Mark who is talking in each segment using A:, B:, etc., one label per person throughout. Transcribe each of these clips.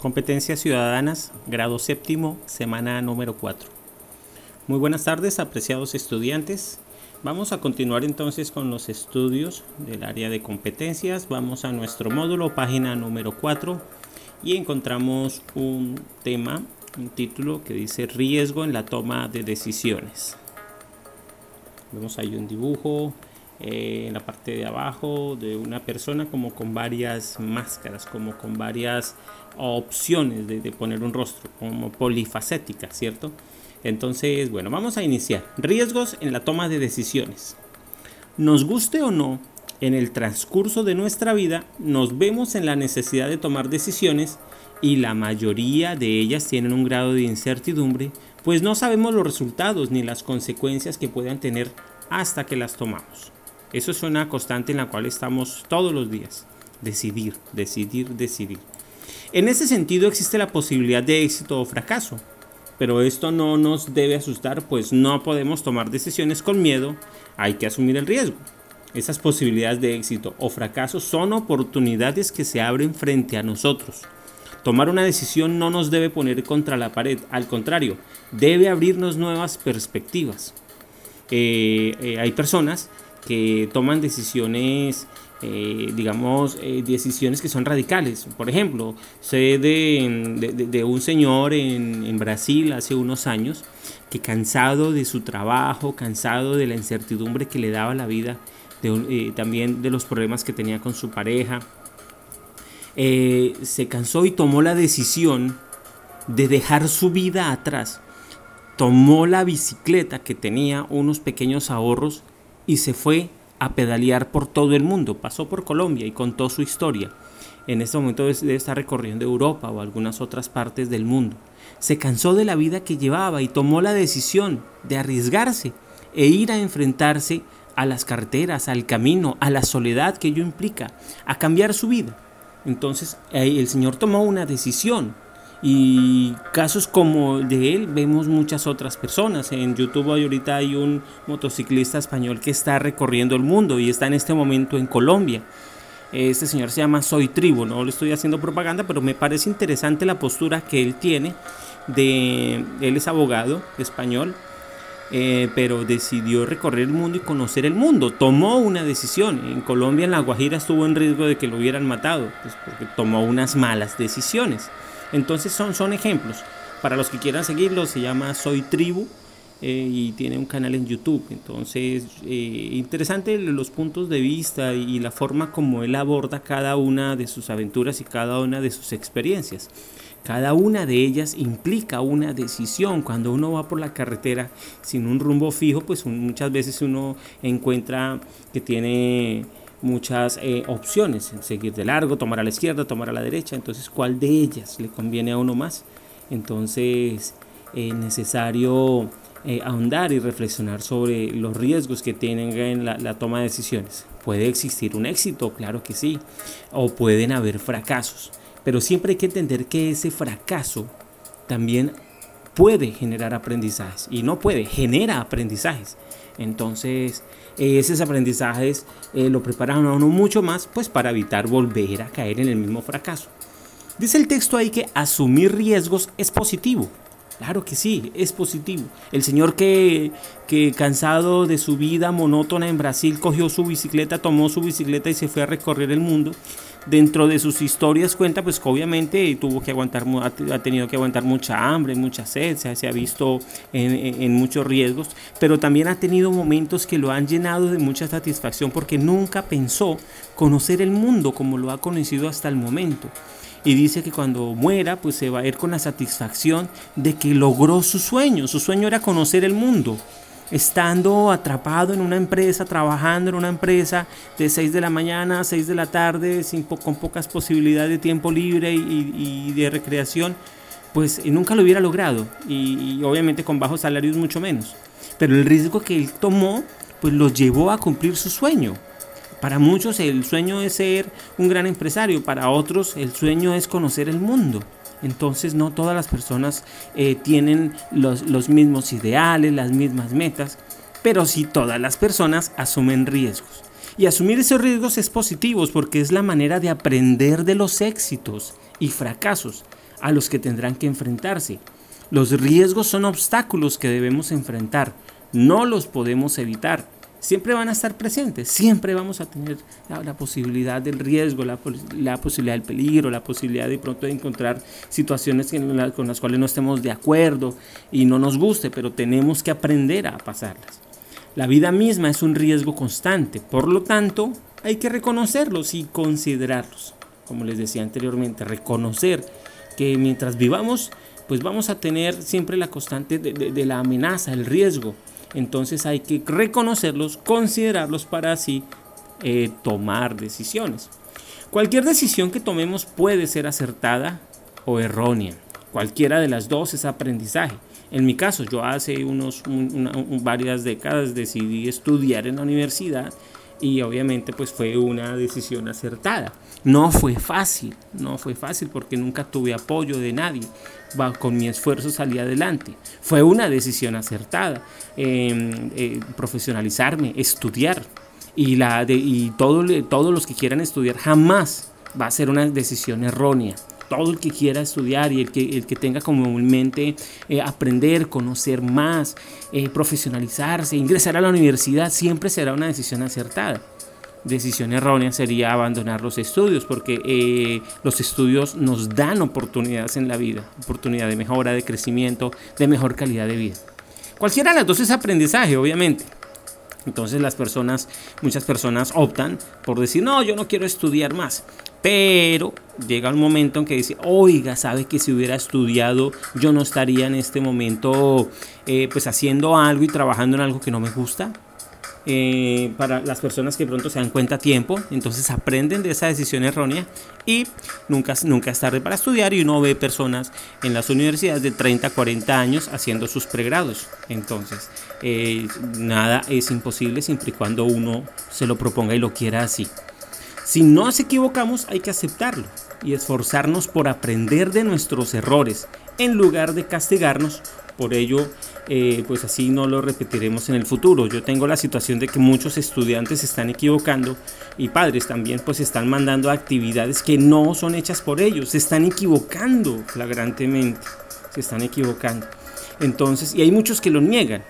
A: Competencias Ciudadanas, grado séptimo, semana número 4. Muy buenas tardes, apreciados estudiantes. Vamos a continuar entonces con los estudios del área de competencias. Vamos a nuestro módulo, página número 4, y encontramos un tema, un título que dice riesgo en la toma de decisiones. Vemos ahí un dibujo eh, en la parte de abajo de una persona como con varias máscaras, como con varias opciones de, de poner un rostro, como polifacética, ¿cierto? Entonces, bueno, vamos a iniciar. Riesgos en la toma de decisiones. Nos guste o no, en el transcurso de nuestra vida nos vemos en la necesidad de tomar decisiones y la mayoría de ellas tienen un grado de incertidumbre, pues no sabemos los resultados ni las consecuencias que puedan tener hasta que las tomamos. Eso es una constante en la cual estamos todos los días. Decidir, decidir, decidir. En ese sentido existe la posibilidad de éxito o fracaso, pero esto no nos debe asustar, pues no podemos tomar decisiones con miedo, hay que asumir el riesgo. Esas posibilidades de éxito o fracaso son oportunidades que se abren frente a nosotros. Tomar una decisión no nos debe poner contra la pared, al contrario, debe abrirnos nuevas perspectivas. Eh, eh, hay personas que toman decisiones, eh, digamos, eh, decisiones que son radicales. Por ejemplo, sé de, un señor en, Brasil hace unos años que cansado de su trabajo, cansado de la incertidumbre que le daba la vida, eh, también de los problemas que tenía con su pareja, se cansó y tomó la decisión de dejar su vida atrás. Tomó la bicicleta que tenía unos pequeños ahorros y se fue a pedalear por todo el mundo. Pasó por Colombia y contó su historia. En este momento debe estar recorriendo Europa o algunas otras partes del mundo. Se cansó de la vida que llevaba y tomó la decisión de arriesgarse e ir a enfrentarse a las carreteras, al camino, a la soledad que ello implica, a cambiar su vida. Entonces el Señor tomó una decisión y casos como de él vemos muchas otras personas. En YouTube ahorita hay un motociclista español que está recorriendo el mundo y está en este momento en Colombia. Este señor se llama Soy Tribu, no le estoy haciendo propaganda, pero me parece interesante la postura que él tiene. De, él es abogado español, eh, pero decidió recorrer el mundo y conocer el mundo. Tomó una decisión. En Colombia, en La Guajira, estuvo en riesgo de que lo hubieran matado, pues porque tomó unas malas decisiones. Entonces son, son ejemplos. Para los que quieran seguirlo, se llama Soy Tribu eh, y tiene un canal en YouTube. Entonces, eh, interesante los puntos de vista y la forma como él aborda cada una de sus aventuras y cada una de sus experiencias. Cada una de ellas implica una decisión. Cuando uno va por la carretera sin un rumbo fijo, pues muchas veces uno encuentra que tiene muchas eh, opciones, seguir de largo, tomar a la izquierda, tomar a la derecha, entonces cuál de ellas le conviene a uno más. Entonces es necesario eh, ahondar y reflexionar sobre los riesgos que tienen en la, la toma de decisiones. ¿Puede existir un éxito? Claro que sí. O pueden haber fracasos. Pero siempre hay que entender que ese fracaso también puede generar aprendizajes. Y no puede, genera aprendizajes. Entonces, esos aprendizajes eh, lo preparan a uno mucho más pues para evitar volver a caer en el mismo fracaso. Dice el texto ahí que asumir riesgos es positivo. Claro que sí, es positivo. El señor que, que cansado de su vida monótona en Brasil cogió su bicicleta, tomó su bicicleta y se fue a recorrer el mundo dentro de sus historias cuenta pues obviamente tuvo que aguantar, ha tenido que aguantar mucha hambre, mucha sed, se, ha visto en, muchos riesgos, pero también ha tenido momentos que lo han llenado de mucha satisfacción porque nunca pensó conocer el mundo como lo ha conocido hasta el momento. Y dice que cuando muera, pues se va a ir con la satisfacción de que logró su sueño. Su sueño era conocer el mundo estando atrapado en una empresa, trabajando en una empresa de 6 de la mañana a 6 de la tarde, sin con pocas posibilidades de tiempo libre y, de recreación, pues eh, nunca lo hubiera logrado y, obviamente con bajos salarios mucho menos. Pero el riesgo que él tomó, pues lo llevó a cumplir su sueño. Para muchos el sueño es ser un gran empresario, para otros el sueño es conocer el mundo. Entonces no todas las personas eh, tienen los, mismos ideales, las mismas metas, pero sí todas las personas asumen riesgos. Y asumir esos riesgos es positivo porque es la manera de aprender de los éxitos y fracasos. a los que tendrán que enfrentarse. Los riesgos son obstáculos que debemos enfrentar, no los podemos evitar. Siempre van a estar presentes, siempre vamos a tener la, posibilidad del riesgo, la, posibilidad del peligro, la posibilidad de pronto de encontrar situaciones con las cuales no estemos de acuerdo y no nos guste, pero tenemos que aprender a pasarlas. La vida misma es un riesgo constante, por lo tanto hay que reconocerlos y considerarlos. Como les decía anteriormente, reconocer que mientras vivamos pues vamos a tener siempre la constante de, la amenaza, el riesgo. Entonces hay que reconocerlos, considerarlos para así eh, tomar decisiones. Cualquier decisión que tomemos puede ser acertada o errónea. Cualquiera de las dos es aprendizaje. En mi caso, yo hace unos varias décadas decidí estudiar en la universidad y obviamente pues fue una decisión acertada. No fue fácil, no fue fácil porque nunca tuve apoyo de nadie. Con mi esfuerzo salí adelante. Fue una decisión acertada. Em, eh, profesionalizarme, estudiar. Y, la de, y todo, todos los que quieran estudiar jamás va a ser una decisión errónea todo el que quiera estudiar y el que, el que tenga como en eh, aprender, conocer más, eh, profesionalizarse, ingresar a la universidad, siempre será una decisión acertada. Decisión errónea sería abandonar los estudios, porque eh, los estudios nos dan oportunidades en la vida, oportunidad de mejora, de crecimiento, de mejor calidad de vida. Cualquiera de las dos es aprendizaje, obviamente. Entonces las personas, muchas personas optan por decir, no, yo no quiero estudiar más. Pero llega un momento en que dice, oiga, sabe que si hubiera estudiado yo no estaría en este momento eh, pues haciendo algo y trabajando en algo que no me gusta. Eh, para las personas que pronto se dan cuenta a tiempo, entonces aprenden de esa decisión errónea y nunca, nunca es tarde para estudiar y uno ve personas en las universidades de 30, 40 años haciendo sus pregrados. Entonces, eh, nada es imposible siempre y cuando uno se lo proponga y lo quiera así. Si nos equivocamos hay que aceptarlo y esforzarnos por aprender de nuestros errores en lugar de castigarnos. Por ello, eh, pues así no lo repetiremos en el futuro. Yo tengo la situación de que muchos estudiantes están equivocando y padres también pues están mandando actividades que no son hechas por ellos. Se están equivocando flagrantemente. Se están equivocando. Entonces, y hay muchos que lo niegan.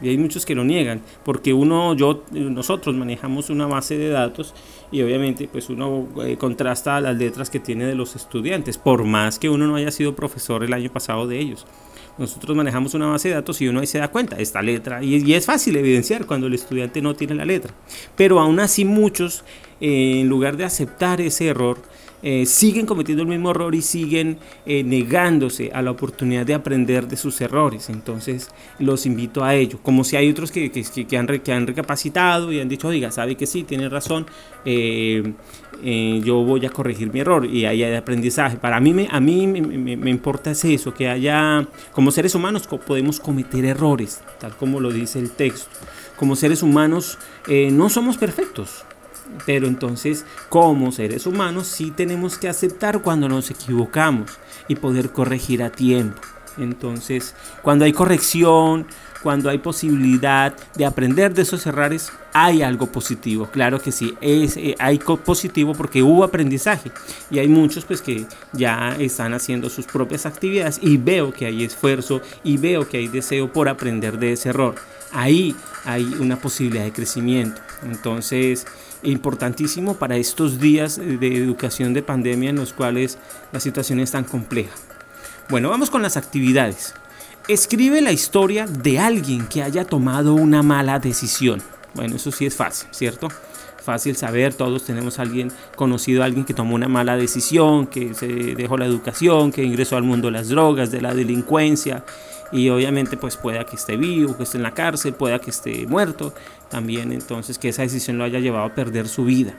A: Y hay muchos que lo niegan, porque uno, yo, nosotros manejamos una base de datos y obviamente pues uno eh, contrasta las letras que tiene de los estudiantes, por más que uno no haya sido profesor el año pasado de ellos. Nosotros manejamos una base de datos y uno ahí se da cuenta, esta letra, y, es fácil evidenciar cuando el estudiante no tiene la letra. Pero aún así muchos, eh, en lugar de aceptar ese error, eh, siguen cometiendo el mismo error y siguen eh, negándose a la oportunidad de aprender de sus errores. Entonces los invito a ello. Como si hay otros que, que, han, que han, recapacitado y han dicho, oiga, sabe que sí, tiene razón, eh, yo voy a corregir mi error y ahí hay aprendizaje. Para mí, me, a mí me, me, importa es eso, que haya, como seres humanos podemos cometer errores, tal como lo dice el texto. Como seres humanos no somos perfectos, pero entonces, como seres humanos, sí tenemos que aceptar cuando nos equivocamos y poder corregir a tiempo. Entonces, cuando hay corrección, cuando hay posibilidad de aprender de esos errores, hay algo positivo. Claro que sí, es, eh, hay positivo porque hubo aprendizaje. Y hay muchos pues que ya están haciendo sus propias actividades y veo que hay esfuerzo y veo que hay deseo por aprender de ese error. Ahí hay una posibilidad de crecimiento. Entonces, importantísimo para estos días de educación de pandemia en los cuales la situación es tan compleja. Bueno, vamos con las actividades. Escribe la historia de alguien que haya tomado una mala decisión. Bueno, eso sí es fácil, ¿cierto? Fácil saber, todos tenemos a alguien conocido, alguien que tomó una mala decisión, que se dejó la educación, que ingresó al mundo de las drogas, de la delincuencia, y obviamente pues pueda que esté vivo, que esté en la cárcel, pueda que esté muerto, también entonces que esa decisión lo haya llevado a perder su vida.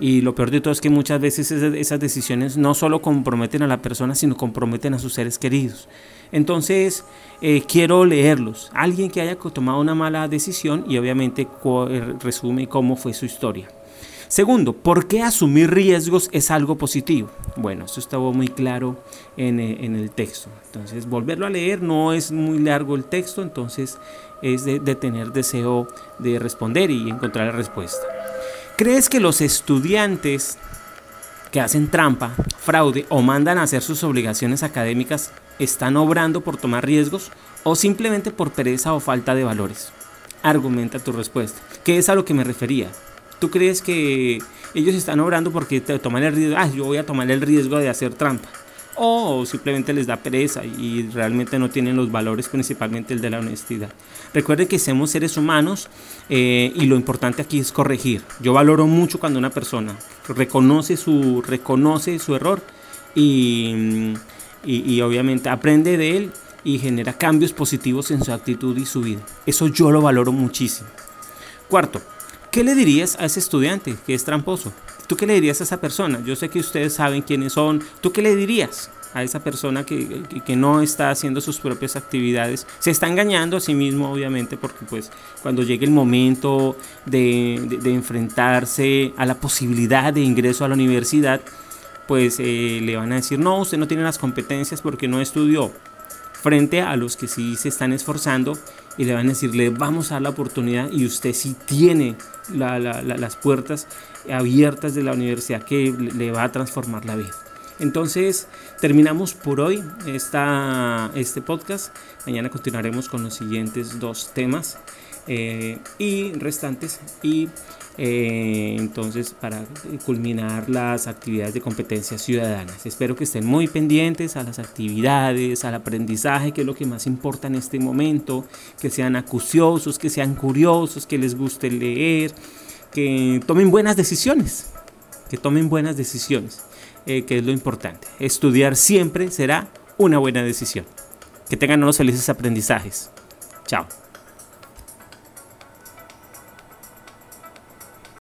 A: Y lo peor de todo es que muchas veces esas decisiones no solo comprometen a la persona, sino comprometen a sus seres queridos. Entonces, eh, quiero leerlos. Alguien que haya tomado una mala decisión y obviamente eh, resume cómo fue su historia. Segundo, ¿por qué asumir riesgos es algo positivo? Bueno, eso estaba muy claro en, eh, el texto. Entonces, volverlo a leer no es muy largo el texto, entonces es de, tener deseo de responder y encontrar la respuesta. ¿Crees que los estudiantes que hacen trampa, fraude o mandan a hacer sus obligaciones académicas están obrando por tomar riesgos o simplemente por pereza o falta de valores? Argumenta tu respuesta. ¿Qué es a lo que me refería? ¿Tú crees que ellos están obrando porque te toman el riesgo? Ah, yo voy a tomar el riesgo de hacer trampa o simplemente les da pereza y realmente no tienen los valores, principalmente el de la honestidad. Recuerden que somos seres humanos eh, y lo importante aquí es corregir. Yo valoro mucho cuando una persona reconoce su, reconoce su error y, y, y obviamente aprende de él y genera cambios positivos en su actitud y su vida. Eso yo lo valoro muchísimo. Cuarto, ¿qué le dirías a ese estudiante que es tramposo? ¿Tú qué le dirías a esa persona? Yo sé que ustedes saben quiénes son. ¿Tú qué le dirías a esa persona que, que, no está haciendo sus propias actividades? Se está engañando a sí mismo, obviamente, porque pues cuando llegue el momento de, enfrentarse a la posibilidad de ingreso a la universidad, pues eh, le van a decir, no, usted no tiene las competencias porque no estudió. Frente a los que sí se están esforzando y le van a decir, le vamos a dar la oportunidad y usted sí tiene las puertas abiertas de la universidad que le va a transformar la vida. Entonces terminamos por hoy esta, este podcast. Mañana continuaremos con los siguientes dos temas eh, y restantes y eh, entonces para culminar las actividades de competencias ciudadanas. Espero que estén muy pendientes a las actividades, al aprendizaje, que es lo que más importa en este momento, que sean acuciosos, que sean curiosos, que les guste leer, que tomen buenas decisiones, que tomen buenas decisiones, eh, que es lo importante. Estudiar siempre será una buena decisión. Que tengan unos felices aprendizajes. Chao.